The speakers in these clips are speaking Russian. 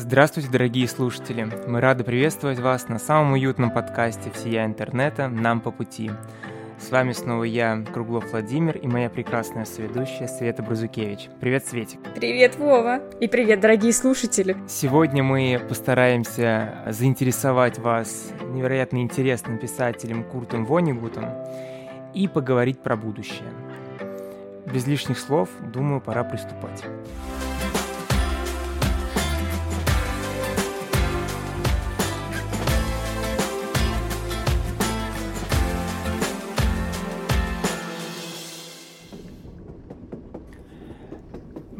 Здравствуйте, дорогие слушатели! Мы рады приветствовать вас на самом уютном подкасте «Всея интернета. Нам по пути». С вами снова я, Круглов Владимир, и моя прекрасная соведущая Света Бразукевич. Привет, Светик! Привет, Вова! И привет, дорогие слушатели! Сегодня мы постараемся заинтересовать вас невероятно интересным писателем Куртом Вонигутом и поговорить про будущее. Без лишних слов, думаю, пора приступать.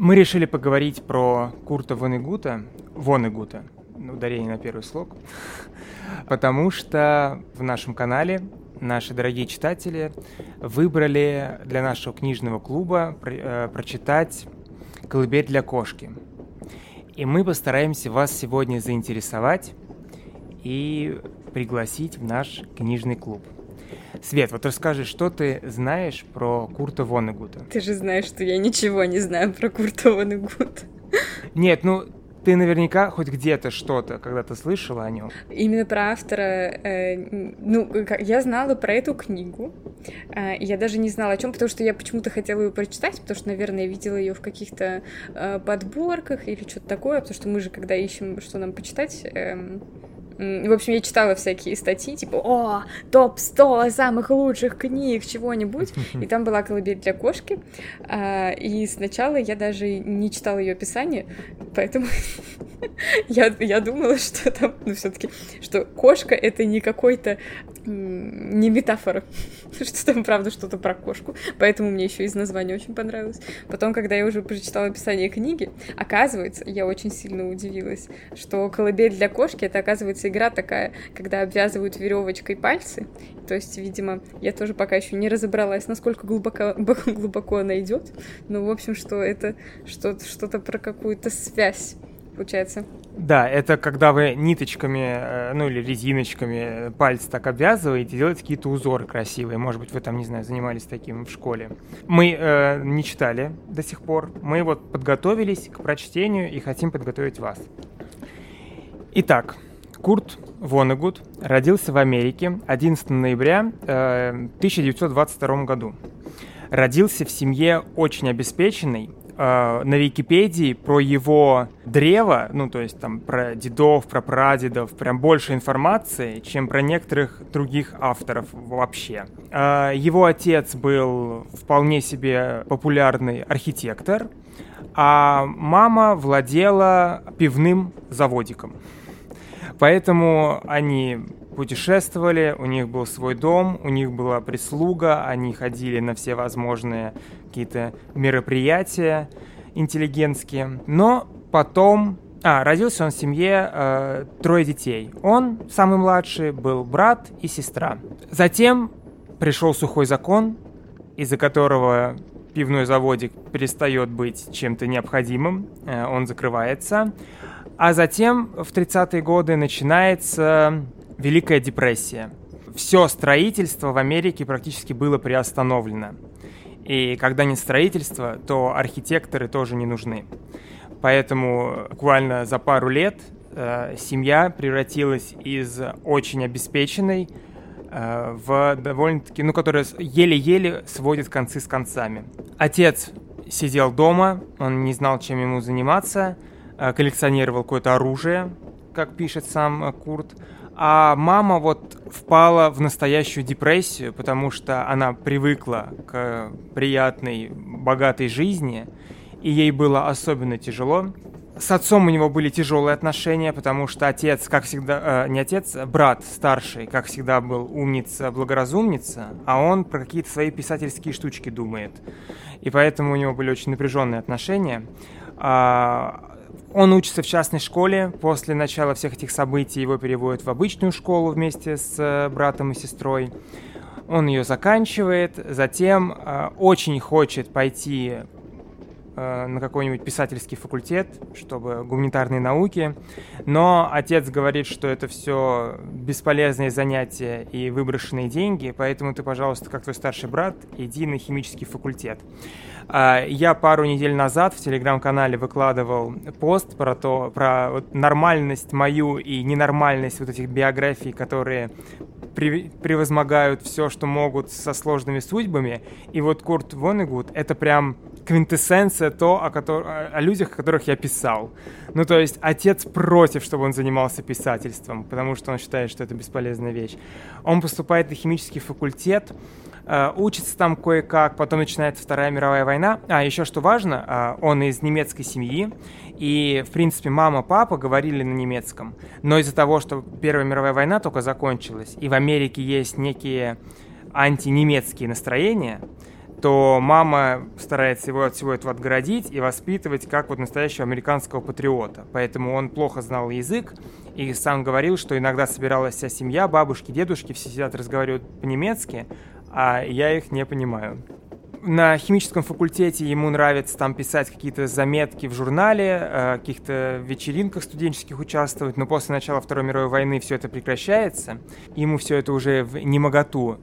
Мы решили поговорить про Курта Вонегута, Вонегута, ударение на первый слог, потому что в нашем канале наши дорогие читатели выбрали для нашего книжного клуба э, прочитать «Колыбель для кошки». И мы постараемся вас сегодня заинтересовать и пригласить в наш книжный клуб – Свет, вот расскажи, что ты знаешь про Курта Вонегута? Ты же знаешь, что я ничего не знаю про Курта Вонегута. Нет, ну ты наверняка хоть где-то что-то когда-то слышала о нем. Именно про автора, э, ну, я знала про эту книгу. Э, я даже не знала о чем, потому что я почему-то хотела ее прочитать, потому что, наверное, я видела ее в каких-то э, подборках или что-то такое, потому что мы же, когда ищем, что нам почитать, э, в общем, я читала всякие статьи, типа, о, топ-100 самых лучших книг, чего-нибудь. И там была колыбель для кошки. А, и сначала я даже не читала ее описание, поэтому я, я думала, что там, ну, все-таки, что кошка это не какой-то не метафора, что там правда что-то про кошку, поэтому мне еще из названия очень понравилось. Потом, когда я уже прочитала описание книги, оказывается, я очень сильно удивилась, что колыбель для кошки это оказывается игра такая, когда обвязывают веревочкой пальцы. То есть, видимо, я тоже пока еще не разобралась, насколько глубоко, глубоко она идет. Но, в общем, что это что-то, что-то про какую-то связь получается. Да, это когда вы ниточками, э, ну или резиночками пальцы так обвязываете, делаете какие-то узоры красивые. Может быть, вы там, не знаю, занимались таким в школе. Мы э, не читали до сих пор. Мы вот подготовились к прочтению и хотим подготовить вас. Итак, Курт Вонегуд родился в Америке 11 ноября э, 1922 году. Родился в семье очень обеспеченной, э, на Википедии про его древо, ну, то есть там про дедов, про прадедов, прям больше информации, чем про некоторых других авторов вообще. Э, его отец был вполне себе популярный архитектор, а мама владела пивным заводиком. Поэтому они путешествовали, у них был свой дом, у них была прислуга, они ходили на все возможные какие-то мероприятия интеллигентские. Но потом... А, родился он в семье э, трое детей. Он, самый младший, был брат и сестра. Затем пришел сухой закон, из-за которого пивной заводик перестает быть чем-то необходимым, э, он закрывается. А затем в 30-е годы начинается Великая депрессия. Все строительство в Америке практически было приостановлено. И когда нет строительства, то архитекторы тоже не нужны. Поэтому буквально за пару лет э, семья превратилась из очень обеспеченной э, в довольно-таки, ну, которая еле-еле сводит концы с концами. Отец сидел дома, он не знал, чем ему заниматься, коллекционировал какое-то оружие, как пишет сам э, Курт, а мама вот впала в настоящую депрессию, потому что она привыкла к приятной, богатой жизни, и ей было особенно тяжело. С отцом у него были тяжелые отношения, потому что отец, как всегда, э, не отец, а брат старший, как всегда был умница, благоразумница, а он про какие-то свои писательские штучки думает. И поэтому у него были очень напряженные отношения. А, он учится в частной школе. После начала всех этих событий его переводят в обычную школу вместе с э, братом и сестрой. Он ее заканчивает, затем э, очень хочет пойти на какой-нибудь писательский факультет, чтобы гуманитарные науки, но отец говорит, что это все бесполезные занятия и выброшенные деньги, поэтому ты, пожалуйста, как твой старший брат, иди на химический факультет. А, я пару недель назад в телеграм-канале выкладывал пост про то, про нормальность мою и ненормальность вот этих биографий, которые превозмогают все, что могут со сложными судьбами. И вот Курт Вонегуд — это прям квинтэссенция то, о, котор... о людях, о которых я писал. Ну, то есть отец против, чтобы он занимался писательством, потому что он считает, что это бесполезная вещь. Он поступает на химический факультет, э, учится там кое-как, потом начинается Вторая мировая война. А, еще что важно, э, он из немецкой семьи, и, в принципе, мама, папа говорили на немецком. Но из-за того, что Первая мировая война только закончилась, и в Америке есть некие антинемецкие настроения, то мама старается его от всего этого отгородить и воспитывать как вот настоящего американского патриота. Поэтому он плохо знал язык и сам говорил, что иногда собиралась вся семья, бабушки, дедушки, все сидят разговаривают по-немецки, а я их не понимаю на химическом факультете ему нравится там писать какие-то заметки в журнале, э, каких-то вечеринках студенческих участвовать, но после начала Второй мировой войны все это прекращается. Ему все это уже в немоготу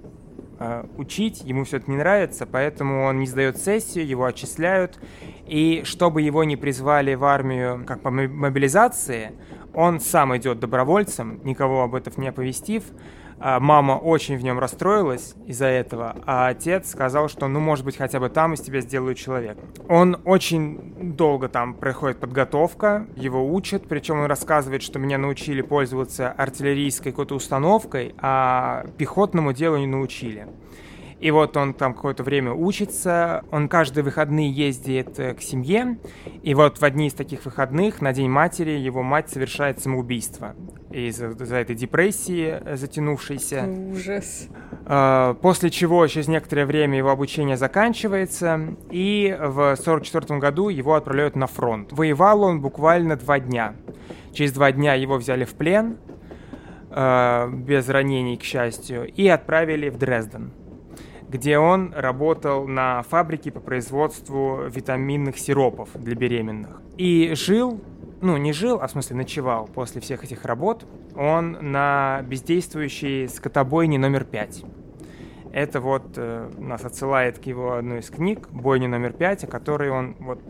учить, ему все это не нравится, поэтому он не сдает сессию, его отчисляют. И чтобы его не призвали в армию как по мобилизации, он сам идет добровольцем, никого об этом не оповестив, а, мама очень в нем расстроилась из-за этого, а отец сказал, что ну, может быть, хотя бы там из тебя сделают человек. Он очень долго там проходит подготовка, его учат, причем он рассказывает, что меня научили пользоваться артиллерийской какой-то установкой, а пехотному делу не научили. И вот он там какое-то время учится, он каждые выходные ездит э, к семье, и вот в одни из таких выходных на День матери его мать совершает самоубийство из-за из этой депрессии э, затянувшейся. Ужас. А, после чего через некоторое время его обучение заканчивается, и в 1944 году его отправляют на фронт. Воевал он буквально два дня. Через два дня его взяли в плен, э, без ранений, к счастью, и отправили в Дрезден где он работал на фабрике по производству витаминных сиропов для беременных. И жил, ну не жил, а в смысле ночевал после всех этих работ, он на бездействующей скотобойне номер пять. Это вот э, нас отсылает к его одной из книг, «Бойня номер пять», о которой он вот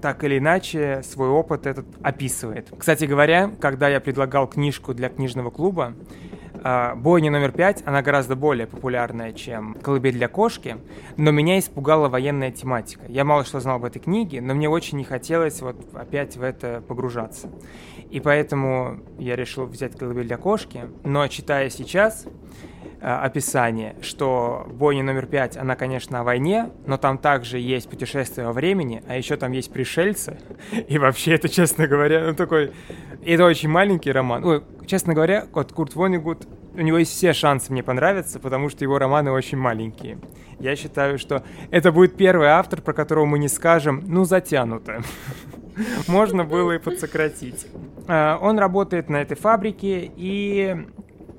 так или иначе свой опыт этот описывает. Кстати говоря, когда я предлагал книжку для книжного клуба, бойня номер пять, она гораздо более популярная, чем «Колыбель для кошки», но меня испугала военная тематика. Я мало что знал об этой книге, но мне очень не хотелось вот опять в это погружаться. И поэтому я решил взять «Колыбель для кошки», но читая сейчас, описание, что бойня номер пять, она, конечно, о войне, но там также есть путешествие во времени, а еще там есть пришельцы. И вообще это, честно говоря, ну такой... Это очень маленький роман. Ой, честно говоря, вот Курт Вонигут, у него есть все шансы мне понравиться, потому что его романы очень маленькие. Я считаю, что это будет первый автор, про которого мы не скажем, ну, затянуто. Можно было и подсократить. Э, он работает на этой фабрике, и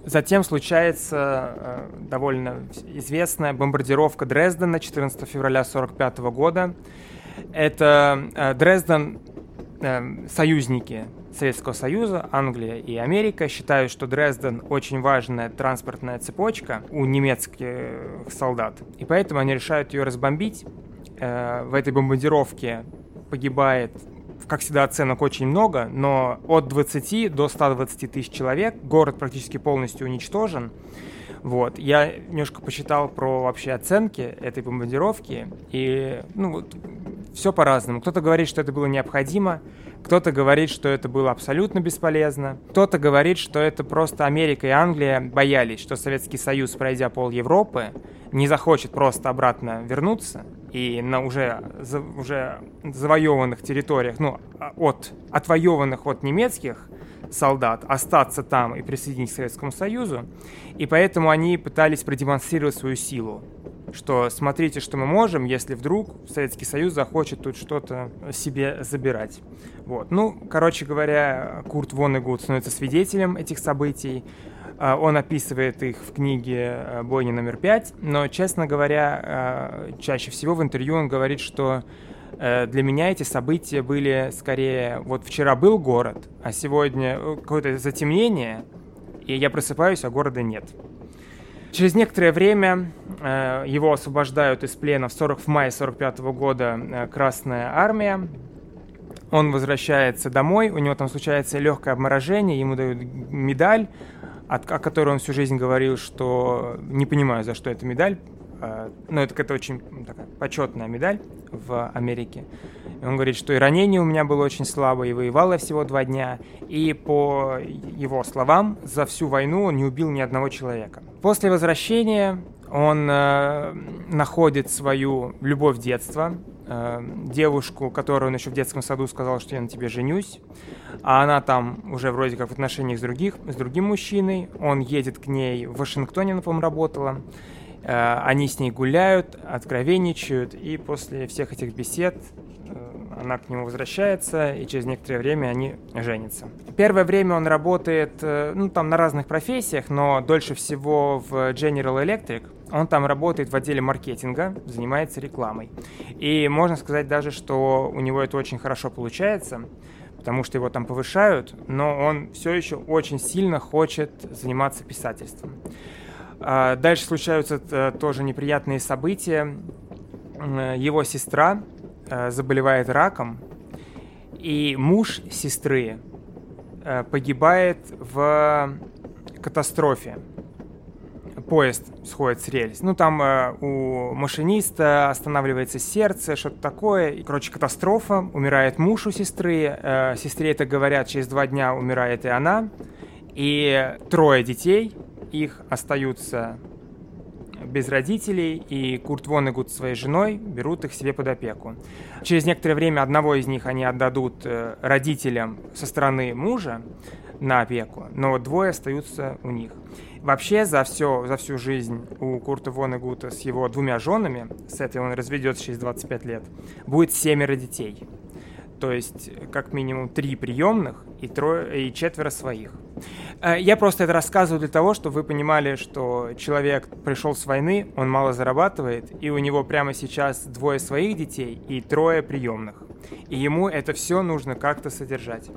Затем случается э, довольно известная бомбардировка Дрездена 14 февраля 1945 года. Это э, Дрезден, э, союзники Советского Союза, Англия и Америка считают, что Дрезден очень важная транспортная цепочка у немецких солдат. И поэтому они решают ее разбомбить. Э, в этой бомбардировке погибает как всегда, оценок очень много, но от 20 до 120 тысяч человек, город практически полностью уничтожен. Вот. Я немножко посчитал про вообще оценки этой бомбардировки, и ну, вот, все по-разному. Кто-то говорит, что это было необходимо, кто-то говорит, что это было абсолютно бесполезно, кто-то говорит, что это просто Америка и Англия боялись, что Советский Союз, пройдя пол Европы, не захочет просто обратно вернуться, и на уже, за, уже завоеванных территориях, ну, а, от, отвоеванных от немецких солдат, остаться там и присоединиться к Советскому Союзу. И поэтому они пытались продемонстрировать свою силу что смотрите, что мы можем, если вдруг Советский Союз захочет тут что-то себе забирать. Вот. Ну, короче говоря, Курт Воннегуд становится свидетелем этих событий, он описывает их в книге э, «Бойня номер пять», но, честно говоря, э, чаще всего в интервью он говорит, что Э, для меня эти события были скорее, вот вчера был город, а сегодня какое-то затемнение, и я просыпаюсь, а города нет. Через некоторое время э, его освобождают из плена в, 40, в мае 45 года э, Красная Армия. Он возвращается домой, у него там случается легкое обморожение, ему дают медаль, о которой он всю жизнь говорил, что не понимаю, за что эта медаль, э, но это какая-то очень такая почетная медаль в Америке. И он говорит, что и ранение у меня было очень слабое, и воевал я всего два дня. И по его словам, за всю войну он не убил ни одного человека. После возвращения он э, находит свою любовь детства, э, девушку, которую он еще в детском саду сказал, что я на тебе женюсь, а она там уже вроде как в отношениях с, других, с другим мужчиной. Он едет к ней в Вашингтоне, она, по-моему, работала. Э, они с ней гуляют, откровенничают, и после всех этих бесед она к нему возвращается, и через некоторое время они женятся. Первое время он работает, э, ну, там на разных профессиях, но дольше всего в General Electric. Он там работает в отделе маркетинга, занимается рекламой. И можно сказать даже, что у него это очень хорошо получается, потому что его там повышают, но он все еще очень сильно хочет заниматься писательством. А дальше случаются э, тоже неприятные события. Его сестра заболевает раком, и муж сестры э, погибает в катастрофе. Поезд сходит с рельс. Ну, там э, у машиниста останавливается сердце, что-то такое. И, короче, катастрофа. Умирает муж у сестры. Э, сестре это говорят, через два дня умирает и она. И трое детей, их остаются без родителей, и Курт Вонегут своей женой берут их себе под опеку. Через некоторое время одного из них они отдадут э, родителям со стороны мужа на опеку, но двое остаются у них. Вообще за, все, за всю жизнь у Курта Вонегута с его двумя женами, с этой он разведется через 25 лет, будет семеро детей то есть как минимум три приемных и, трое, и четверо своих. Э, я просто это рассказываю для того, чтобы вы понимали, что человек пришел с войны, он мало зарабатывает, и у него прямо сейчас двое своих детей и трое приемных. И ему это все нужно как-то содержать.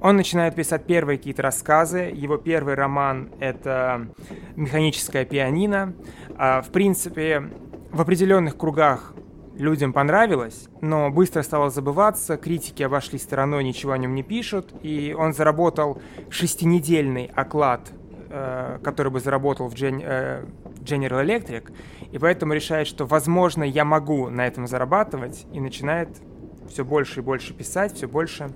Он начинает писать первые какие-то рассказы. Его первый роман — это «Механическое пианино». А, в принципе, в определенных кругах людям понравилось, но быстро стало забываться, критики обошли стороной, ничего о нем не пишут, и он заработал шестинедельный оклад, э, который бы заработал в Gen, э, General Electric, и поэтому решает, что, возможно, я могу на этом зарабатывать, и начинает все больше и больше писать, все больше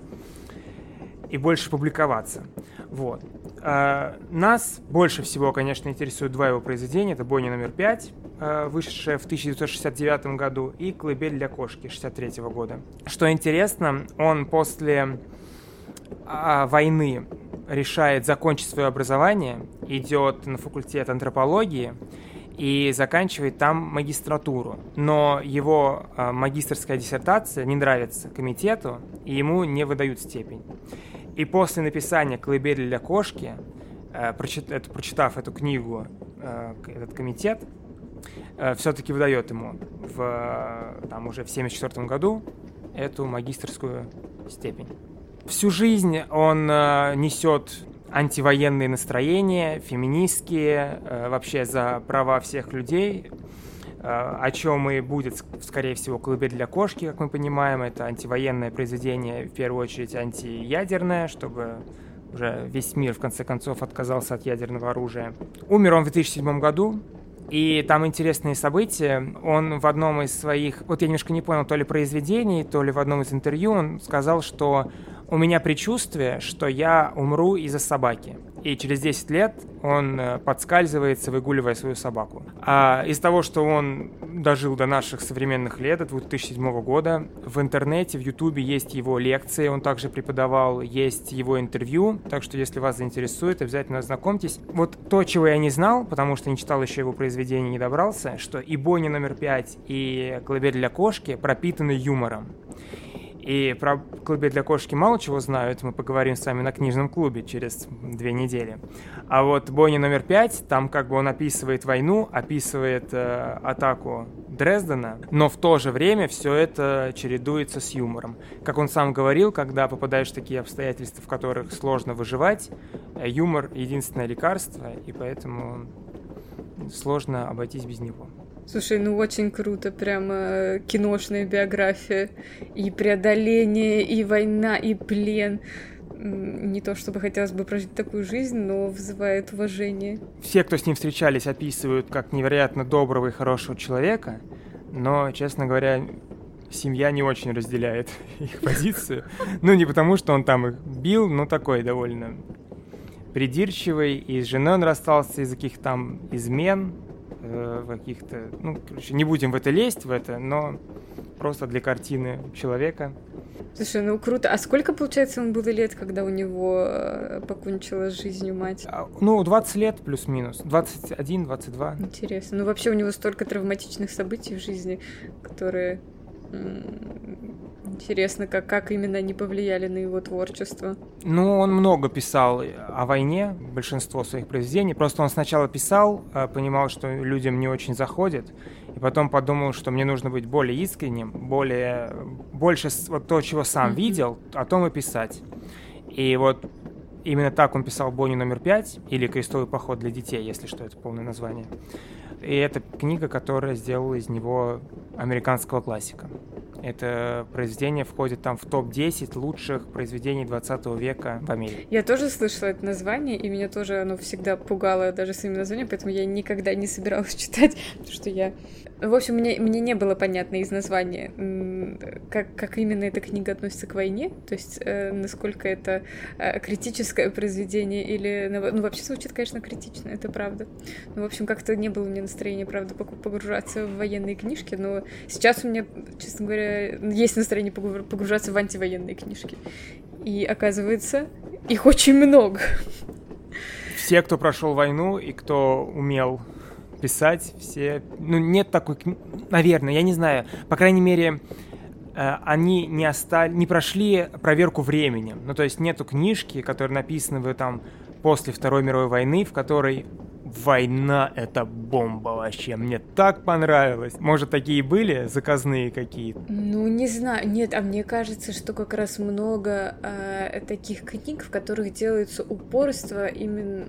и больше публиковаться. Вот. Э, нас больше всего, конечно, интересуют два его произведения. Это «Бойня номер пять», э, вышедшая в 1969 году, и «Колыбель для кошки» 1963 года. Что интересно, он после а, войны решает закончить свое образование, идет на факультет антропологии и заканчивает там магистратуру. Но его а, магистрская диссертация не нравится комитету, и ему не выдают степень. И после написания «Колыбели для кошки», э, прочитав эту книгу, э, этот комитет э, все-таки выдает ему в, там, уже в 1974 году эту магистрскую степень. Всю жизнь он несет антивоенные настроения, феминистские, вообще за права всех людей, о чем и будет, скорее всего, «Колыбель для кошки», как мы понимаем. Это антивоенное произведение, в первую очередь антиядерное, чтобы уже весь мир, в конце концов, отказался от ядерного оружия. Умер он в 2007 году, и там интересные события. Он в одном из своих, вот я немножко не понял, то ли произведений, то ли в одном из интервью он сказал, что у меня предчувствие, что я умру из-за собаки и через 10 лет он э, подскальзывается, выгуливая свою собаку. А из того, что он дожил до наших современных лет, до 2007 года, в интернете, в Ютубе есть его лекции, он также преподавал, есть его интервью, так что если вас заинтересует, обязательно ознакомьтесь. Вот то, чего я не знал, потому что не читал еще его произведение, не добрался, что и Бонни номер 5, и Колыбель для кошки пропитаны юмором. И про клубе для кошки мало чего знаю, это мы поговорим с вами на книжном клубе через две недели. А вот Бонни номер пять, там как бы он описывает войну, описывает э, атаку Дрездена, но в то же время все это чередуется с юмором. Как он сам говорил, когда попадаешь в такие обстоятельства, в которых сложно выживать, э, юмор — единственное лекарство, и поэтому сложно обойтись без него. Слушай, ну очень круто, прямо э, киношная биография. И преодоление, и война, и плен. Не то чтобы хотелось бы прожить такую жизнь, но вызывает уважение. Все, кто с ним встречались, описывают как невероятно доброго и хорошего человека, но, честно говоря, семья не очень разделяет их позицию. Ну, не потому, что он там их бил, но такой довольно придирчивый, и с женой он расстался из-за каких-то там измен, э, каких-то, ну, короче, не будем в это лезть, в это, но просто для картины человека. Слушай, ну круто. А сколько, получается, ему было лет, когда у него э, покончила с жизнью мать? А, ну, 20 лет плюс-минус. 21-22. Интересно. Ну, вообще у него столько травматичных событий в жизни, которые Интересно, как, как именно они повлияли на его творчество. Ну, он много писал о войне, большинство своих произведений. Просто он сначала писал, а, понимал, что людям не очень заходит, и потом подумал, что мне нужно быть более искренним, более, больше вот то, чего сам mm-hmm. видел, о том и писать. И вот именно так он писал «Бонни номер пять» или «Крестовый поход для детей», если что, это полное название. И это книга, которая сделала из него американского классика. Это произведение входит там в топ-10 лучших произведений 20 века в Америке. Я тоже слышала это название, и меня тоже оно всегда пугало даже своим названием, поэтому я никогда не собиралась читать, потому что я в общем, мне, мне не было понятно из названия, как, как именно эта книга относится к войне, то есть э, насколько это э, критическое произведение или... Ну, вообще звучит, конечно, критично, это правда. Ну, в общем, как-то не было у меня настроения, правда, погружаться в военные книжки, но сейчас у меня, честно говоря, есть настроение погружаться в антивоенные книжки. И оказывается, их очень много. Все, кто прошел войну и кто умел писать все... Ну, нет такой... Наверное, я не знаю. По крайней мере, э, они не, остали, не прошли проверку временем. Ну, то есть нету книжки, которые написаны в там после Второй мировой войны, в которой Война — это бомба вообще. Мне так понравилось. Может, такие были заказные какие-то? Ну, не знаю. Нет, а мне кажется, что как раз много э, таких книг, в которых делается упорство именно...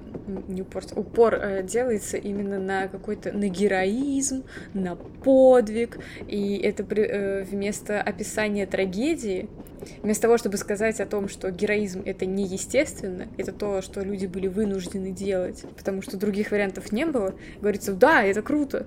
Не упорство, упор э, делается именно на какой-то... на героизм, на подвиг. И это при, э, вместо описания трагедии Вместо того, чтобы сказать о том, что героизм это неестественно, это то, что люди были вынуждены делать, потому что других вариантов не было, говорится, да, это круто,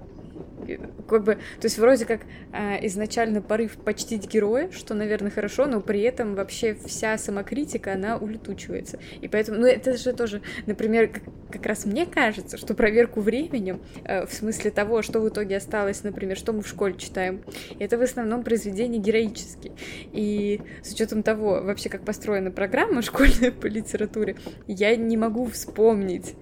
как бы, то есть вроде как э, изначально порыв почтить героя, что, наверное, хорошо, но при этом вообще вся самокритика, она улетучивается. И поэтому, ну, это же тоже, например, как, как раз мне кажется, что проверку временем, э, в смысле того, что в итоге осталось, например, что мы в школе читаем, это в основном произведения героические. И с учетом того, вообще, как построена программа школьная по литературе, я не могу вспомнить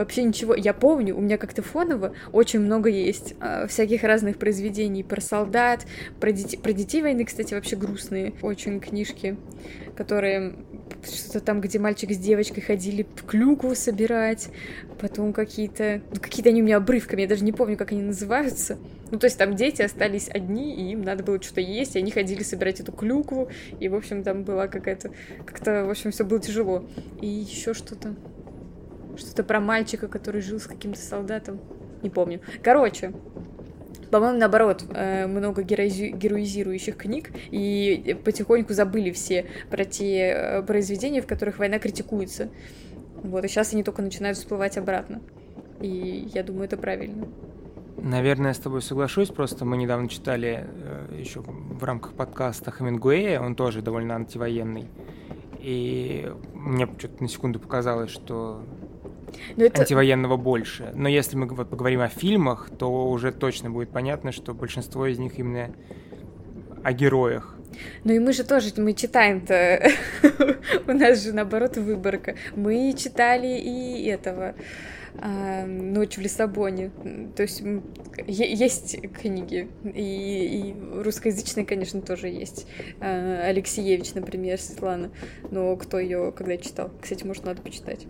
вообще ничего. Я помню, у меня как-то фоново очень много есть э, всяких разных произведений про солдат, про, детей, про детей войны, кстати, вообще грустные очень книжки, которые что-то там, где мальчик с девочкой ходили клюкву собирать, потом какие-то, ну, какие-то они у меня обрывками, я даже не помню, как они называются. Ну, то есть там дети остались одни, и им надо было что-то есть, и они ходили собирать эту клюкву, и, в общем, там была какая-то, как-то, в общем, все было тяжело. И еще что-то. Что-то про мальчика, который жил с каким-то солдатом. Не помню. Короче, по-моему, наоборот, э, много героизирующих книг, и потихоньку забыли все про те э, произведения, в которых война критикуется. Вот, и сейчас они только начинают всплывать обратно. И я думаю, это правильно. Наверное, я с тобой соглашусь, просто мы недавно читали э, еще в рамках подкаста Хемингуэя, он тоже довольно антивоенный. И мне что-то на секунду показалось, что но это... антивоенного больше. Но если мы вот поговорим о фильмах, то уже точно будет понятно, что большинство из них именно о героях. Ну и мы же тоже, мы читаем-то У нас же, наоборот, выборка. Мы читали и этого а, «Ночь в Лиссабоне». То есть есть книги, и, и русскоязычные, конечно, тоже есть. А, Алексеевич, например, Светлана. Но кто ее когда читал? Кстати, может, надо почитать.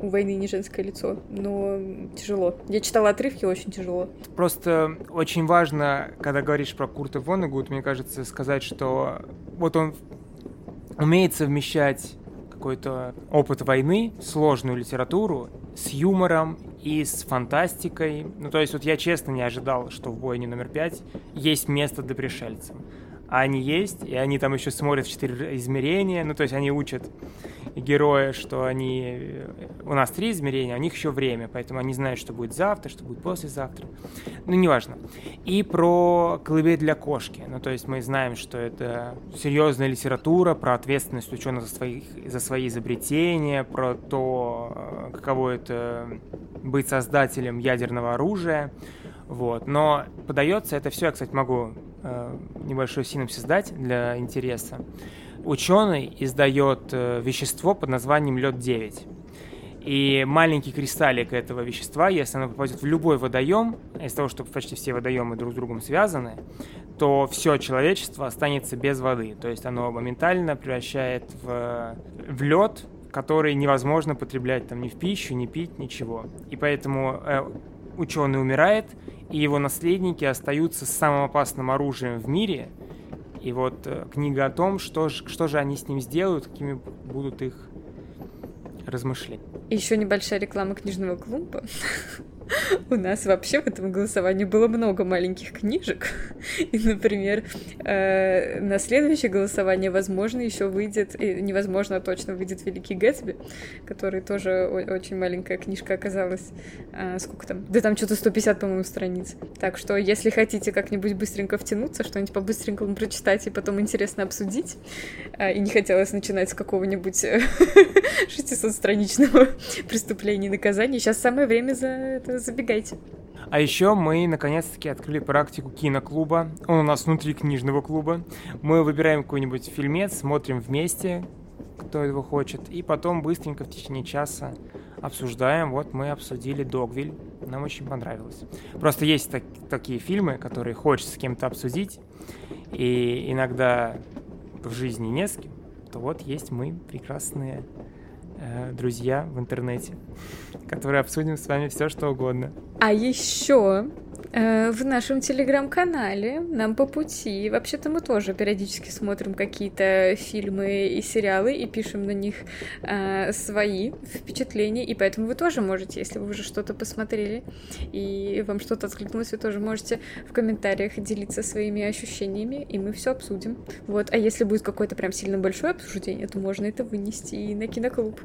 У войны не женское лицо, но тяжело. Я читала отрывки, очень тяжело. Просто очень важно, когда говоришь про Курта Воннегуд, мне кажется, сказать, что вот он умеет совмещать какой-то опыт войны, сложную литературу с юмором и с фантастикой. Ну, то есть вот я честно не ожидал, что в «Бойне номер пять» есть место для пришельцев. А они есть, и они там еще смотрят в четыре измерения, ну, то есть они учат героя, что они... Э, у нас три измерения, а у них еще время, поэтому они знают, что будет завтра, что будет послезавтра. Ну, неважно. И про колыбель для кошки. Ну, то есть мы знаем, что это серьезная литература про ответственность ученых за, своих, за свои изобретения, про то, э, каково это быть создателем ядерного оружия. Вот. Но подается это все, я, кстати, могу э, небольшой синопсис дать для интереса ученый издает э, вещество под названием лед-9. И маленький кристаллик этого вещества, если оно попадет в любой водоем, из того, что почти все водоемы друг с другом связаны, то все человечество останется без воды. То есть оно моментально превращает в, в лед, который невозможно потреблять там ни в пищу, ни пить, ничего. И поэтому э, ученый умирает, и его наследники остаются с самым опасным оружием в мире – и вот э, книга о том, что, что же они с ним сделают, какими будут их размышления. Еще небольшая реклама книжного клуба. У нас вообще в этом голосовании было много маленьких книжек. И, например, э, на следующее голосование, возможно, еще выйдет, и невозможно, а точно выйдет Великий Гэтсби, который тоже очень маленькая книжка оказалась. А, сколько там? Да там что-то 150, по-моему, страниц. Так что, если хотите как-нибудь быстренько втянуться, что-нибудь по-быстренькому прочитать и потом интересно обсудить, а, и не хотелось начинать с какого-нибудь 600-страничного преступления и наказания, сейчас самое время за это забегайте. А еще мы наконец-таки открыли практику киноклуба. Он у нас внутри книжного клуба. Мы выбираем какой-нибудь фильмец, смотрим вместе, кто его хочет, и потом быстренько в течение часа обсуждаем. Вот мы обсудили Догвиль. Нам очень понравилось. Просто есть так, такие фильмы, которые хочется с кем-то обсудить, и иногда в жизни не с кем, то вот есть мы, прекрасные Э, друзья в интернете, которые обсудим с вами все, что угодно. А еще в нашем телеграм-канале нам по пути. Вообще-то мы тоже периодически смотрим какие-то фильмы и сериалы и пишем на них э, свои впечатления. И поэтому вы тоже можете, если вы уже что-то посмотрели и вам что-то откликнулось, вы тоже можете в комментариях делиться своими ощущениями, и мы все обсудим. Вот. А если будет какое-то прям сильно большое обсуждение, то можно это вынести и на киноклуб.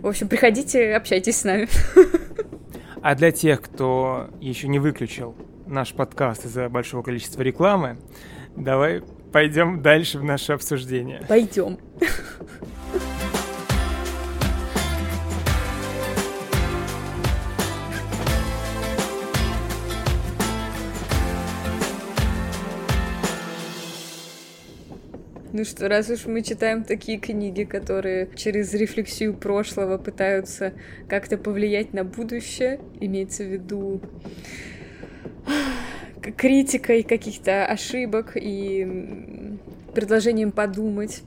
В общем, приходите, общайтесь с нами. А для тех, кто еще не выключил наш подкаст из-за большого количества рекламы, давай пойдем дальше в наше обсуждение. Пойдем. Ну что, раз уж мы читаем такие книги, которые через рефлексию прошлого пытаются как-то повлиять на будущее, имеется в виду критикой каких-то ошибок и предложением подумать.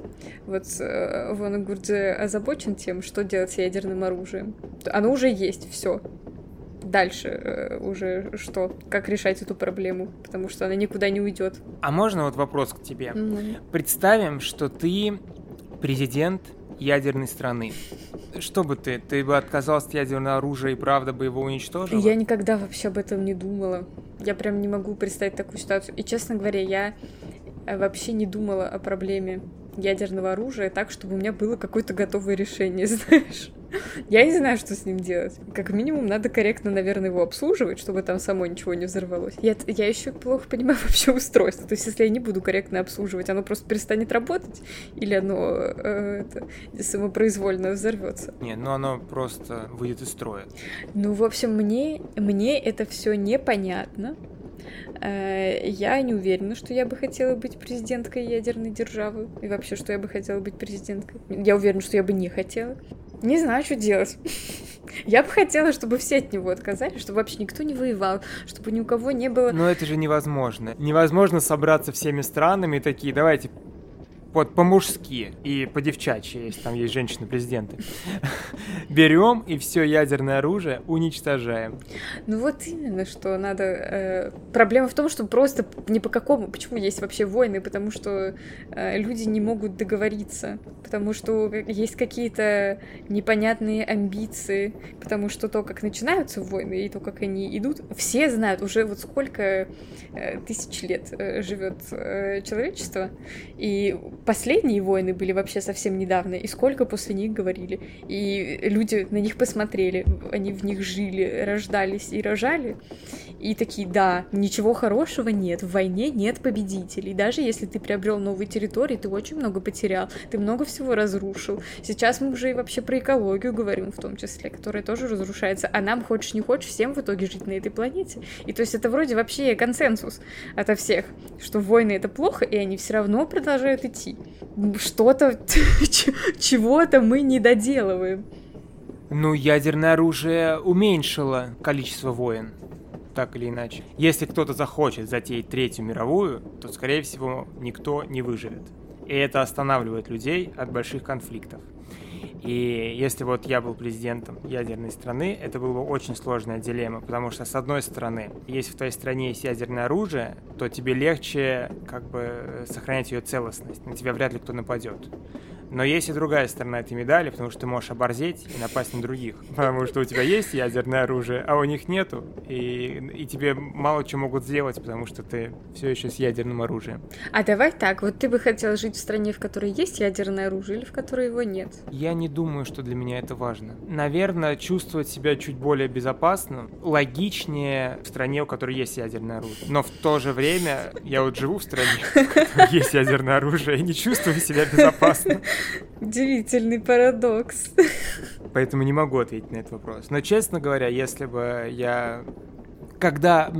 Вот э, Вон Гурдзе озабочен тем, что делать с ядерным оружием. Оно уже есть, все дальше э, уже что, как решать эту проблему, потому что она никуда не уйдет. А можно вот вопрос к тебе? Mm-hmm. Представим, что ты президент ядерной страны. Что бы ты? Ты бы отказался от ядерного оружия и правда бы его уничтожил? Я никогда вообще об этом не думала. Я прям не могу представить такую ситуацию. И, честно говоря, я э, вообще не думала о проблеме ядерного оружия так, чтобы у меня было какое-то готовое решение, знаешь. Я не знаю, что с ним делать. Как минимум, надо корректно, наверное, его обслуживать, чтобы там само ничего не взорвалось. Я, я еще плохо понимаю вообще устройство. То есть, если я не буду корректно обслуживать, оно просто перестанет работать? Или оно э, это, самопроизвольно взорвется? Нет, ну оно просто выйдет из строя. Ну, в общем, мне, мне это все непонятно. Э, я не уверена, что я бы хотела быть президенткой ядерной державы. И вообще, что я бы хотела быть президенткой. Я уверена, что я бы не хотела. Не знаю, что делать. Я бы хотела, чтобы все от него отказались, чтобы вообще никто не воевал, чтобы ни у кого не было... Но это же невозможно. Невозможно собраться всеми странами и такие, давайте вот по-мужски и по-девчачьи, если там есть женщины-президенты. Берем и все ядерное оружие уничтожаем. Ну вот именно, что надо... Э, проблема в том, что просто не по какому... Почему есть вообще войны? Потому что э, люди не могут договориться, потому что есть какие-то непонятные амбиции, потому что то, как начинаются войны и то, как они идут, все знают уже вот сколько э, тысяч лет э, живет э, человечество, и последние войны были вообще совсем недавно, и сколько после них говорили. И люди на них посмотрели, они в них жили, рождались и рожали. И такие, да, ничего хорошего нет, в войне нет победителей. Даже если ты приобрел новые территории, ты очень много потерял, ты много всего разрушил. Сейчас мы уже и вообще про экологию говорим в том числе, которая тоже разрушается. А нам, хочешь не хочешь, всем в итоге жить на этой планете. И то есть это вроде вообще консенсус ото всех, что войны это плохо, и они все равно продолжают идти что-то, чего-то мы не доделываем. Ну, ядерное оружие уменьшило количество войн, так или иначе. Если кто-то захочет затеять Третью мировую, то, скорее всего, никто не выживет. И это останавливает людей от больших конфликтов. И если вот я был президентом ядерной страны, это было бы очень сложная дилемма, потому что, с одной стороны, если в твоей стране есть ядерное оружие, то тебе легче как бы сохранять ее целостность, на тебя вряд ли кто нападет. Но есть и другая сторона этой медали, потому что ты можешь оборзеть и напасть на других. Потому что у тебя есть ядерное оружие, а у них нету. И, и тебе мало чего могут сделать, потому что ты все еще с ядерным оружием. А давай так, вот ты бы хотел жить в стране, в которой есть ядерное оружие, или в которой его нет? Я не думаю, что для меня это важно. Наверное, чувствовать себя чуть более безопасно логичнее в стране, у которой есть ядерное оружие. Но в то же время я вот живу в стране, в которой есть ядерное оружие, и не чувствую себя безопасно. Удивительный парадокс. Поэтому не могу ответить на этот вопрос. Но, честно говоря, если бы я... Когда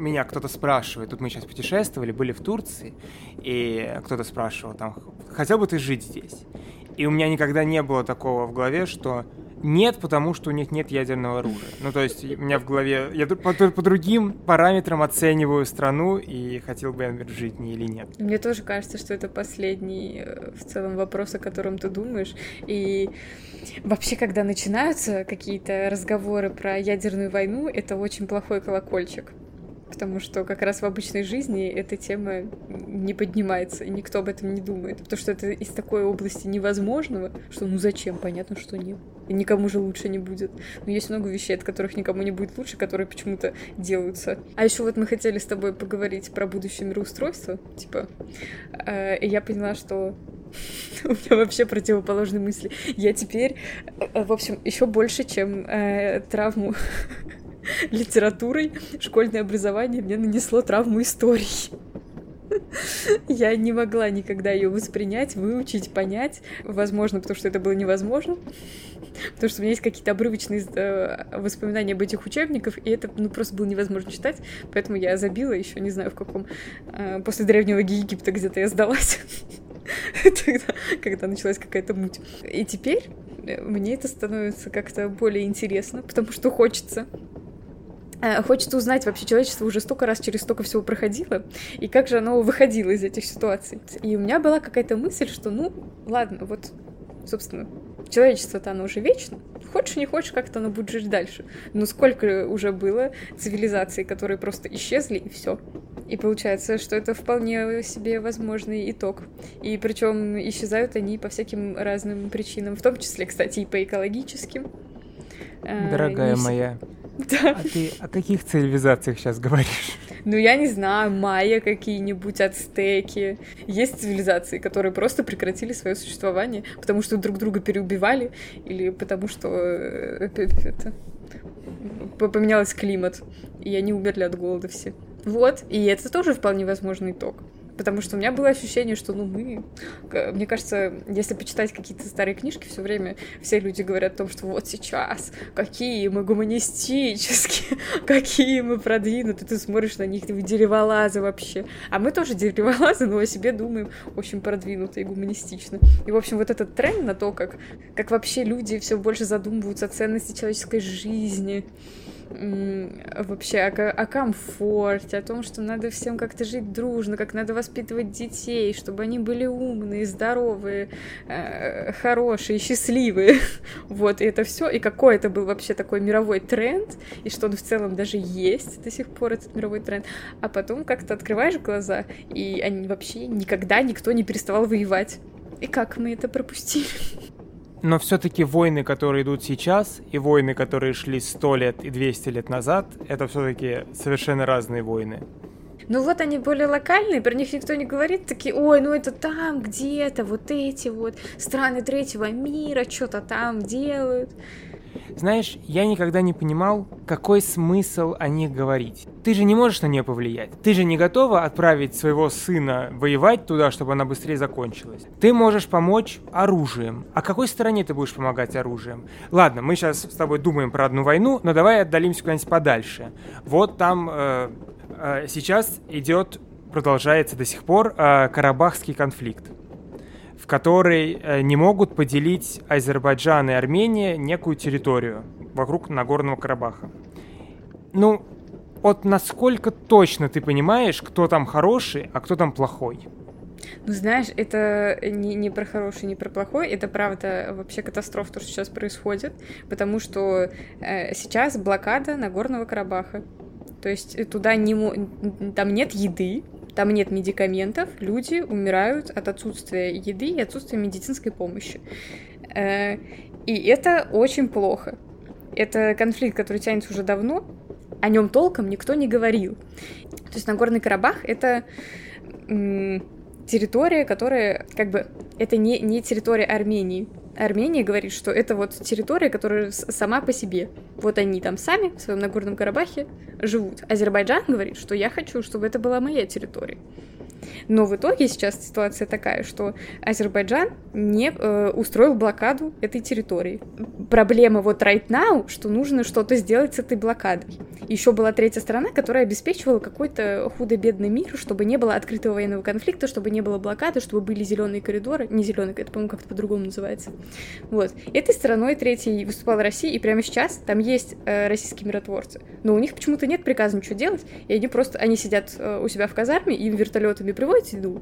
меня кто-то спрашивает, тут мы сейчас путешествовали, были в Турции, и кто-то спрашивал там, хотел бы ты жить здесь? И у меня никогда не было такого в голове, что нет, потому что у них нет ядерного оружия. Ну, то есть, у меня в голове... Я по, по другим параметрам оцениваю страну и хотел бы я, жить в ней или нет. Мне тоже кажется, что это последний э, в целом вопрос, о котором ты думаешь. И вообще, когда начинаются какие-то разговоры про ядерную войну, это очень плохой колокольчик потому что как раз в обычной жизни эта тема не поднимается, и никто об этом не думает, потому что это из такой области невозможного, что ну зачем, понятно, что нет, и никому же лучше не будет. Но есть много вещей, от которых никому не будет лучше, которые почему-то делаются. А еще вот мы хотели с тобой поговорить про будущее мироустройство, типа, э, и я поняла, что у меня вообще противоположные мысли. Я теперь, э, в общем, еще больше, чем э, травму литературой школьное образование мне нанесло травму истории. Я не могла никогда ее воспринять, выучить, понять. Возможно, потому что это было невозможно. Потому что у меня есть какие-то обрывочные э, воспоминания об этих учебниках, и это ну, просто было невозможно читать. Поэтому я забила еще, не знаю в каком. Э, после древнего Египта где-то я сдалась. Тогда, когда началась какая-то муть. И теперь э, мне это становится как-то более интересно, потому что хочется хочется узнать, вообще человечество уже столько раз через столько всего проходило, и как же оно выходило из этих ситуаций. И у меня была какая-то мысль, что ну, ладно, вот, собственно, человечество-то оно уже вечно. Хочешь, не хочешь, как-то оно будет жить дальше. Но сколько уже было цивилизаций, которые просто исчезли, и все. И получается, что это вполне себе возможный итог. И причем исчезают они по всяким разным причинам, в том числе, кстати, и по экологическим. Э, Дорогая не... моя, да. А ты о каких цивилизациях сейчас говоришь? Ну, я не знаю, майя какие-нибудь, ацтеки. Есть цивилизации, которые просто прекратили свое существование, потому что друг друга переубивали, или потому что э, это, поменялся климат, и они умерли от голода все. Вот, и это тоже вполне возможный итог. Потому что у меня было ощущение, что, ну, мы... Мне кажется, если почитать какие-то старые книжки, все время все люди говорят о том, что вот сейчас, какие мы гуманистические, какие мы продвинутые, ты смотришь на них, вы дереволазы вообще. А мы тоже дереволазы, но о себе думаем очень продвинуто и гуманистично. И, в общем, вот этот тренд на то, как, как вообще люди все больше задумываются о ценности человеческой жизни, вообще о, о комфорте, о том, что надо всем как-то жить дружно, как надо воспитывать детей, чтобы они были умные, здоровые, э, хорошие, счастливые. Вот, и это все. И какой это был вообще такой мировой тренд, и что он в целом даже есть до сих пор, этот мировой тренд. А потом как-то открываешь глаза, и они вообще никогда никто не переставал воевать. И как мы это пропустили? Но все-таки войны, которые идут сейчас, и войны, которые шли 100 лет и 200 лет назад, это все-таки совершенно разные войны. Ну вот они более локальные, про них никто не говорит, такие, ой, ну это там где-то, вот эти вот страны третьего мира что-то там делают. Знаешь, я никогда не понимал, какой смысл о них говорить. Ты же не можешь на нее повлиять. Ты же не готова отправить своего сына воевать туда, чтобы она быстрее закончилась. Ты можешь помочь оружием. А какой стороне ты будешь помогать оружием? Ладно, мы сейчас с тобой думаем про одну войну, но давай отдалимся куда-нибудь подальше. Вот там э, э, сейчас идет, продолжается до сих пор э, Карабахский конфликт в которой э, не могут поделить Азербайджан и Армения некую территорию вокруг Нагорного Карабаха. Ну, вот насколько точно ты понимаешь, кто там хороший, а кто там плохой? Ну, знаешь, это не, не про хороший, не про плохой, это правда вообще катастрофа, то, что сейчас происходит, потому что э, сейчас блокада Нагорного Карабаха. То есть туда не, там нет еды, там нет медикаментов, люди умирают от отсутствия еды и отсутствия медицинской помощи. Э, и это очень плохо. Это конфликт, который тянется уже давно, о нем толком никто не говорил. То есть Нагорный Карабах — это территория, которая как бы это не, не территория Армении. Армения говорит, что это вот территория, которая сама по себе. Вот они там сами в своем Нагорном Карабахе живут. Азербайджан говорит, что я хочу, чтобы это была моя территория. Но в итоге сейчас ситуация такая, что Азербайджан не э, устроил блокаду этой территории. Проблема вот right now, что нужно что-то сделать с этой блокадой. Еще была третья страна, которая обеспечивала какой-то худо-бедный мир, чтобы не было открытого военного конфликта, чтобы не было блокады, чтобы были зеленые коридоры. Не зеленые, это, по-моему, как-то по-другому называется. Вот. Этой страной третьей выступала Россия, и прямо сейчас там есть э, российские миротворцы. Но у них почему-то нет приказа ничего делать, и они просто, они сидят э, у себя в казарме, им вертолетами приводят еду,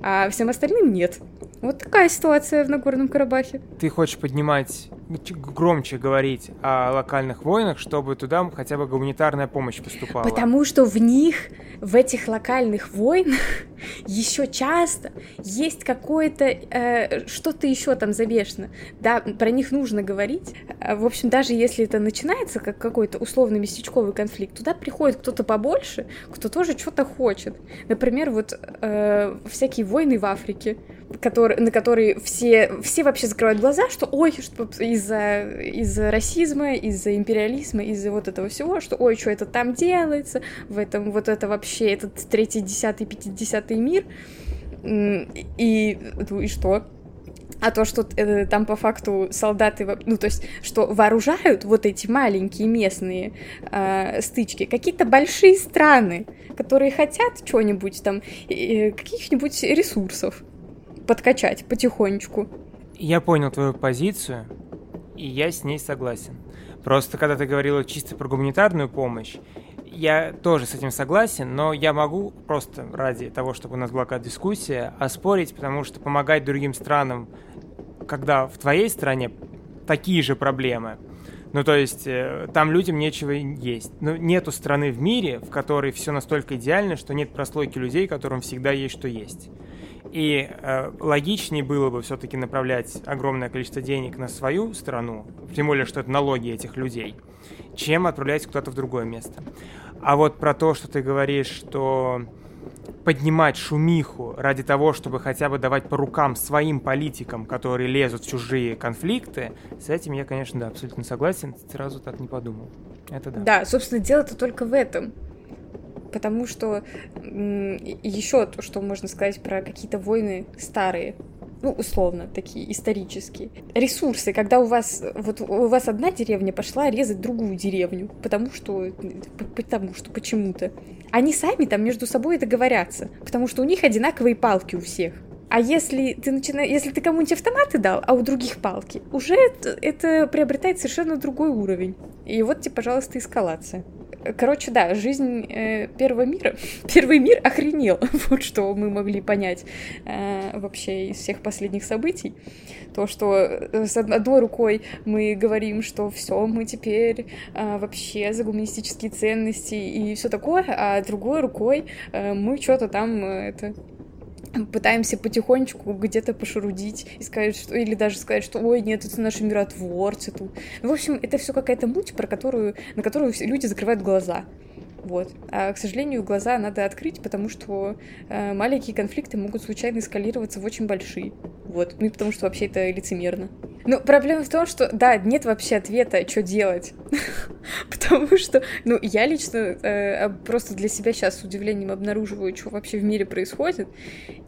а всем остальным нет. Вот такая ситуация в Нагорном Карабахе. Ты хочешь поднимать, громче говорить о локальных войнах, чтобы туда хотя бы гуманитарная помощь поступала? Потому что в них, в этих локальных войнах, еще часто есть какое-то, э, что-то еще там замешано. Да, про них нужно говорить. А, в общем, даже если это начинается как какой-то условно местечковый конфликт, туда приходит кто-то побольше, кто тоже что-то хочет. Например, вот э, всякие войны в Африке, который, на которые все, все вообще закрывают глаза, что ой, что из-за из расизма, из-за империализма, из-за вот этого всего, что ой, что это там делается, в этом вот это вообще этот третий, десятый, пятидесятый мир, и, ну, и что? А то, что э, там по факту солдаты, ну то есть, что вооружают вот эти маленькие местные э, стычки, какие-то большие страны, которые хотят что-нибудь там, э, каких-нибудь ресурсов подкачать потихонечку. Я понял твою позицию, и я с ней согласен. Просто когда ты говорила чисто про гуманитарную помощь, я тоже с этим согласен, но я могу просто ради того, чтобы у нас была какая-то дискуссия, оспорить, потому что помогать другим странам, когда в твоей стране такие же проблемы, ну, то есть, э, там людям нечего есть. Ну, нету страны в мире, в которой все настолько идеально, что нет прослойки людей, которым всегда есть что есть. И э, логичнее было бы все-таки направлять огромное количество денег на свою страну, тем более, что это налоги этих людей, чем отправлять куда-то в другое место. А вот про то, что ты говоришь, что поднимать шумиху ради того, чтобы хотя бы давать по рукам своим политикам, которые лезут в чужие конфликты, с этим я, конечно, да, абсолютно согласен, сразу так не подумал. Это да. Да, собственно, дело-то только в этом. Потому что еще то, что можно сказать про какие-то войны старые, ну, условно, такие исторические. Ресурсы, когда у вас, вот у вас одна деревня пошла резать другую деревню, потому что, потому что, почему-то. Они сами там между собой договорятся, потому что у них одинаковые палки у всех. А если ты начинаешь, если ты кому-нибудь автоматы дал, а у других палки, уже это, это приобретает совершенно другой уровень. И вот тебе, пожалуйста, эскалация. Короче, да, жизнь э, первого мира. Первый мир охренел. вот что мы могли понять э, вообще из всех последних событий. То, что э, с одной рукой мы говорим, что все, мы теперь э, вообще за гуманистические ценности и все такое, а другой рукой э, мы что-то там э, это пытаемся потихонечку где-то пошарудить и сказать, что, или даже сказать, что ой, нет, это наши миротворцы тут. Ну, в общем, это все какая-то муть, про которую, на которую люди закрывают глаза. Вот. А, к сожалению, глаза надо открыть, потому что э, маленькие конфликты могут случайно эскалироваться в очень большие. Вот. Ну и потому что вообще это лицемерно. Ну, проблема в том, что, да, нет вообще ответа, что делать. Потому что, ну, я лично э, просто для себя сейчас с удивлением обнаруживаю, что вообще в мире происходит.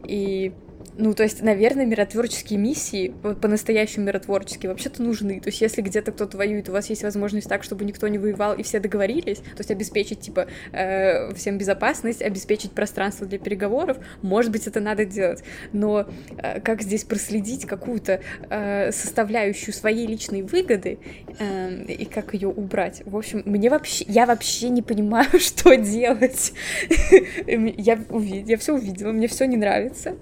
И ну, то есть, наверное, миротворческие миссии, вот по-настоящему миротворческие, вообще-то нужны. То есть, если где-то кто-то воюет, у вас есть возможность так, чтобы никто не воевал и все договорились, то есть обеспечить, типа, э, всем безопасность, обеспечить пространство для переговоров, может быть, это надо делать. Но э, как здесь проследить какую-то э, составляющую своей личной выгоды э, и как ее убрать? В общем, мне вообще, я вообще не понимаю, что делать. я, я все увидела, мне все не нравится.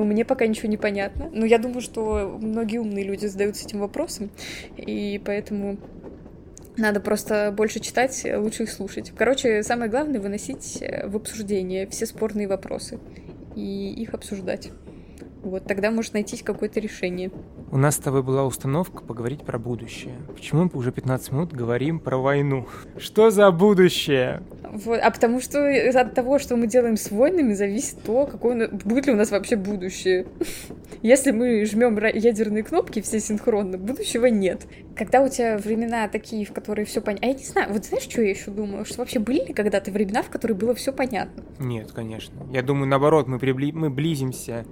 Ну, мне пока ничего не понятно. Но я думаю, что многие умные люди задаются этим вопросом, и поэтому надо просто больше читать, лучше их слушать. Короче, самое главное — выносить в обсуждение все спорные вопросы и их обсуждать. Вот тогда может найтись какое-то решение. У нас с тобой была установка поговорить про будущее. Почему мы уже 15 минут говорим про войну? Что за будущее? Вот, а потому что от того, что мы делаем с войнами, зависит то, какое, будет ли у нас вообще будущее. Если мы жмем ядерные кнопки все синхронно, будущего нет. Когда у тебя времена такие, в которые все понятно. А я не знаю, вот знаешь, что я еще думаю? Что вообще были ли когда-то времена, в которые было все понятно? Нет, конечно. Я думаю, наоборот, мы, прибли... мы близимся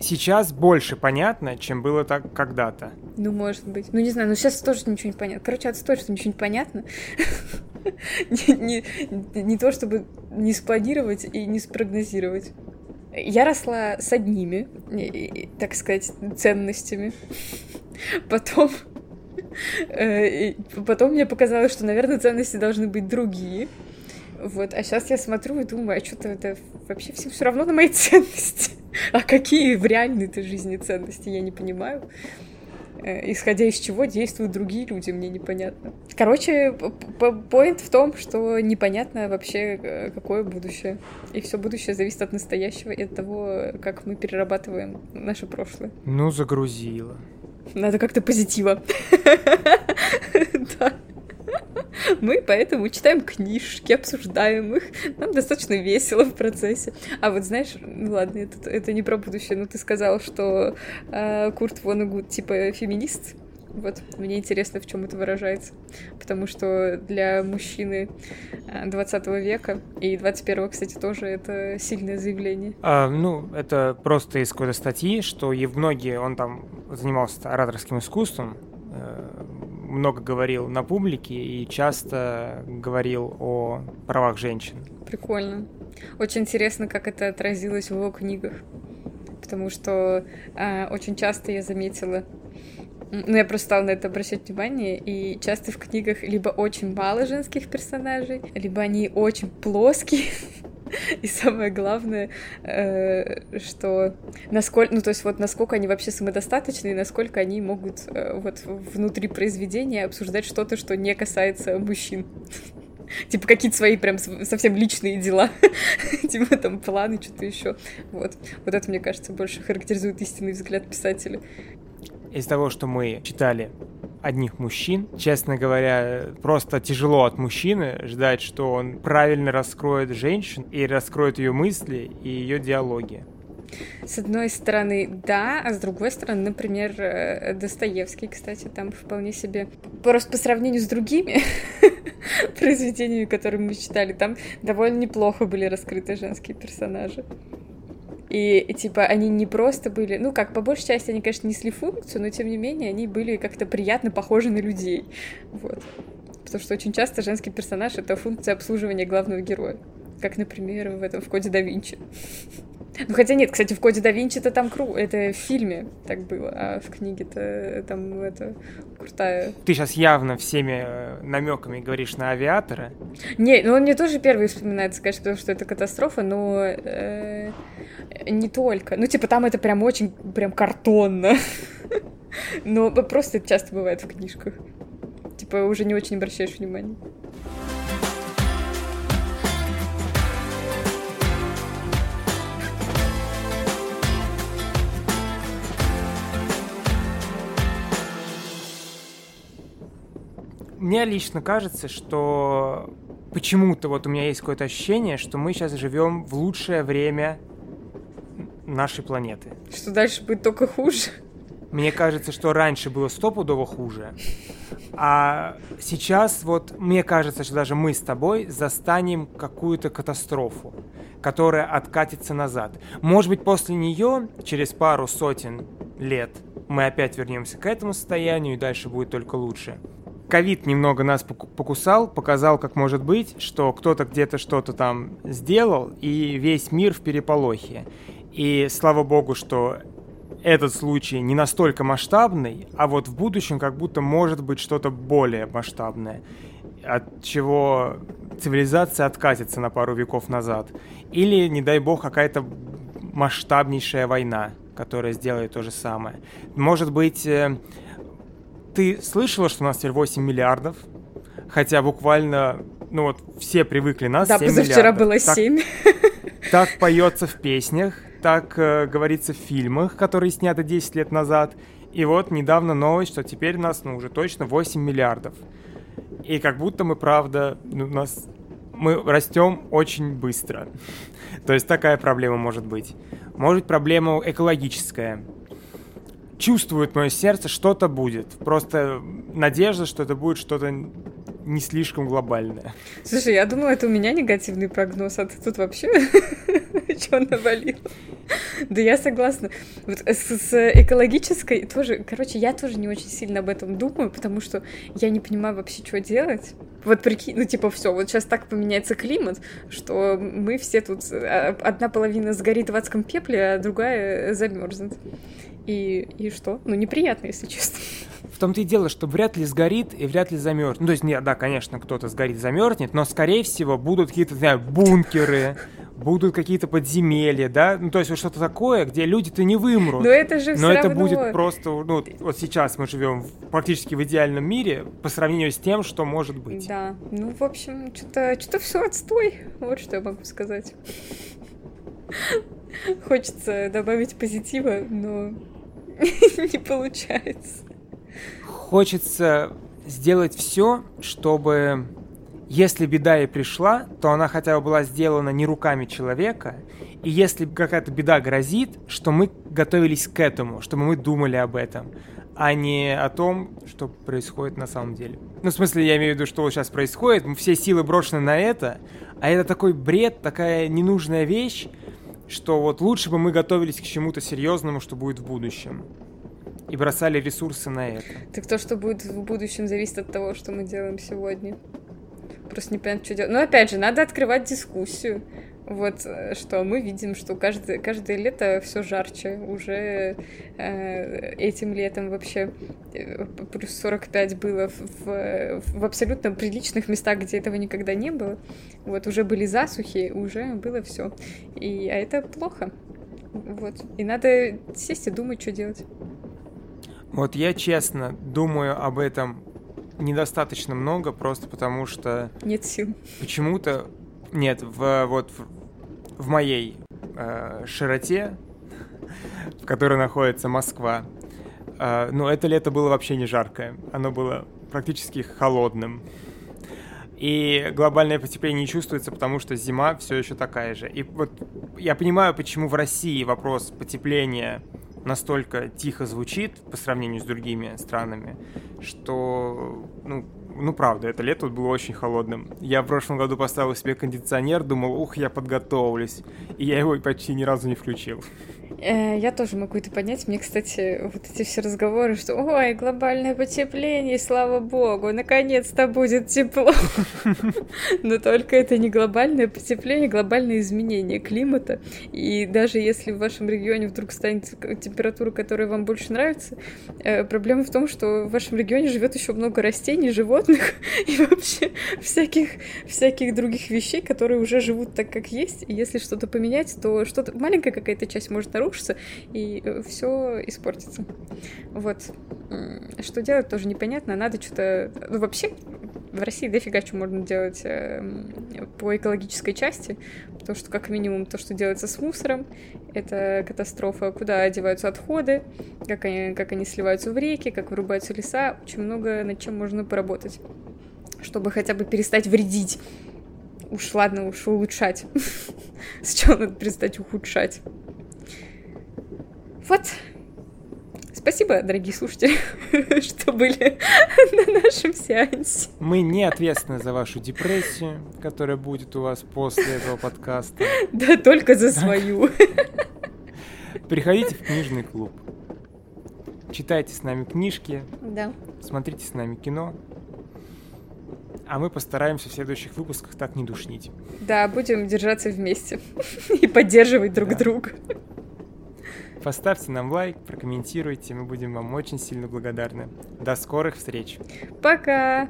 сейчас больше понятно, чем было так когда-то. Ну, может быть. Ну, не знаю, но сейчас тоже ничего не понятно. Короче, отстой, что ничего не понятно. не, не, не то, чтобы не спланировать и не спрогнозировать. Я росла с одними, так сказать, ценностями. Потом э, потом мне показалось, что, наверное, ценности должны быть другие. Вот, а сейчас я смотрю и думаю, а что-то это вообще всем все равно на мои ценности. А какие в реальной-то жизни ценности, я не понимаю. Э, исходя из чего действуют другие люди, мне непонятно. Короче, поинт в том, что непонятно вообще, э, какое будущее. И все будущее зависит от настоящего и от того, как мы перерабатываем наше прошлое. Ну, загрузила. Надо как-то позитива. Да. Мы поэтому читаем книжки, обсуждаем их. Нам достаточно весело в процессе. А вот знаешь, ну ладно, это, это не про будущее, но ты сказал, что э, Курт Вонегуд типа феминист. Вот, мне интересно, в чем это выражается. Потому что для мужчины 20 века и 21 кстати, тоже это сильное заявление. А, ну, это просто из какой-то статьи, что многие, он там занимался ораторским искусством, э, много говорил на публике и часто говорил о правах женщин. Прикольно. Очень интересно, как это отразилось в его книгах. Потому что э, очень часто я заметила, ну, я просто стала на это обращать внимание, и часто в книгах либо очень мало женских персонажей, либо они очень плоские, И самое главное, э, что насколько, ну то есть вот насколько они вообще самодостаточны и насколько они могут э, вот внутри произведения обсуждать что-то, что не касается мужчин. Типа какие-то свои прям совсем личные дела. Типа там планы, что-то еще. Вот. Вот это, мне кажется, больше характеризует истинный взгляд писателя. Из того, что мы читали одних мужчин. Честно говоря, просто тяжело от мужчины ждать, что он правильно раскроет женщин и раскроет ее мысли и ее диалоги. С одной стороны, да, а с другой стороны, например, э, Достоевский, кстати, там вполне себе... Просто по сравнению с другими произведениями, которые мы читали, там довольно неплохо были раскрыты женские персонажи. И, типа, они не просто были... Ну, как, по большей части они, конечно, несли функцию, но, тем не менее, они были как-то приятно похожи на людей. Вот. Потому что очень часто женский персонаж — это функция обслуживания главного героя. Как, например, в этом в Коде да Винчи. Ну, хотя нет, кстати, в Коде да Винчи-то там кру... Это в фильме так было, а в книге-то там это крутая... Ты сейчас явно всеми э, намеками говоришь на авиатора. Не, ну он мне тоже первый вспоминается, конечно, потому что это катастрофа, но э, не только. Ну, типа, там это прям очень, прям картонно. Но просто это часто бывает в книжках. Типа, уже не очень обращаешь внимания. Мне лично кажется, что почему-то вот у меня есть какое-то ощущение, что мы сейчас живем в лучшее время нашей планеты. Что дальше будет только хуже? Мне кажется, что раньше было стопудово хуже. А сейчас вот мне кажется, что даже мы с тобой застанем какую-то катастрофу, которая откатится назад. Может быть, после нее, через пару сотен лет, мы опять вернемся к этому состоянию, и дальше будет только лучше ковид немного нас покусал, показал, как может быть, что кто-то где-то что-то там сделал, и весь мир в переполохе. И слава богу, что этот случай не настолько масштабный, а вот в будущем как будто может быть что-то более масштабное, от чего цивилизация откатится на пару веков назад. Или, не дай бог, какая-то масштабнейшая война, которая сделает то же самое. Может быть, э, ты слышала, что у нас теперь 8 миллиардов? Хотя буквально, ну вот, все привыкли нас да, 7 позавчера миллиардов. было 7. Так, так поется в песнях, так э, говорится в фильмах, которые сняты 10 лет назад. И вот недавно новость, что теперь нас ну, уже точно 8 миллиардов. И как будто мы, правда, ну, нас мы растем очень быстро. То есть такая проблема может быть. Может быть проблема экологическая чувствует мое сердце, что-то будет. Просто надежда, что это будет что-то не слишком глобальное. Слушай, я думала, это у меня негативный прогноз, а ты тут вообще что навалил? Да я согласна. Вот с, с экологической тоже, короче, я тоже не очень сильно об этом думаю, потому что я не понимаю вообще, что делать. Вот прикинь, ну типа все, вот сейчас так поменяется климат, что мы все тут, а, одна половина сгорит в адском пепле, а другая замерзнет. И, и что? Ну, неприятно, если честно. В том-то и дело, что вряд ли сгорит и вряд ли замерзнет. Ну, то есть, нет, да, конечно, кто-то сгорит, замерзнет, но, скорее всего, будут какие-то, не знаю, бункеры, будут какие-то подземелья, да, ну, то есть вот что-то такое, где люди-то не вымрут. Но это же Но это равно... будет просто, ну, вот сейчас мы живем практически в идеальном мире по сравнению с тем, что может быть. Да, ну, в общем, что-то что все отстой, вот что я могу сказать. Хочется добавить позитива, но не получается. Хочется сделать все, чтобы если беда и пришла, то она хотя бы была сделана не руками человека, и если какая-то беда грозит, что мы готовились к этому, чтобы мы думали об этом, а не о том, что происходит на самом деле. Ну, в смысле, я имею в виду, что сейчас происходит, все силы брошены на это, а это такой бред, такая ненужная вещь, что вот лучше бы мы готовились к чему-то серьезному, что будет в будущем. И бросали ресурсы на это. Так то, что будет в будущем, зависит от того, что мы делаем сегодня. Просто не понятно, что делать. Но опять же, надо открывать дискуссию. Вот э, что мы видим, что каждое, каждое лето все жарче. Уже э, этим летом вообще э, плюс 45 было в, в абсолютно приличных местах, где этого никогда не было. Вот уже были засухи, уже было все. И, а это плохо. Вот. И надо сесть и думать, что делать. Вот я честно думаю об этом недостаточно много, просто потому что... Нет сил. Почему-то... Нет, в, вот в, в моей э, широте, в которой находится Москва, э, ну, это лето было вообще не жаркое. Оно было практически холодным. И глобальное потепление не чувствуется, потому что зима все еще такая же. И вот я понимаю, почему в России вопрос потепления настолько тихо звучит по сравнению с другими странами, что, ну, ну правда, это лето было очень холодным. Я в прошлом году поставил себе кондиционер, думал, ух, я подготовлюсь. И я его почти ни разу не включил. Э, я тоже могу это понять. Мне, кстати, вот эти все разговоры, что ой, глобальное потепление, слава богу, наконец-то будет тепло. Но только это не глобальное потепление, глобальное изменение климата. И даже если в вашем регионе вдруг станет температура, которая вам больше нравится, э, проблема в том, что в вашем регионе живет еще много растений, животных и вообще всяких, всяких других вещей, которые уже живут так, как есть. И если что-то поменять, то что-то маленькая какая-то часть может нарушиться, нарушится, и э, все испортится. Вот. Что делать, тоже непонятно. Надо что-то... Ну, вообще, в России дофига что можно делать э, по экологической части, потому что, как минимум, то, что делается с мусором, это катастрофа. Куда одеваются отходы, как они, как они сливаются в реки, как вырубаются леса. Очень много над чем можно поработать, чтобы хотя бы перестать вредить. Уж ладно, уж улучшать. С чего надо перестать ухудшать? Вот. Спасибо, дорогие слушатели, что были на нашем сеансе. Мы не ответственны за вашу депрессию, которая будет у вас после этого подкаста. Да, только за свою. Приходите в книжный клуб. Читайте с нами книжки. Да. Смотрите с нами кино. А мы постараемся в следующих выпусках так не душнить. Да, будем держаться вместе и поддерживать друг да. друга. Поставьте нам лайк, прокомментируйте, мы будем вам очень сильно благодарны. До скорых встреч. Пока!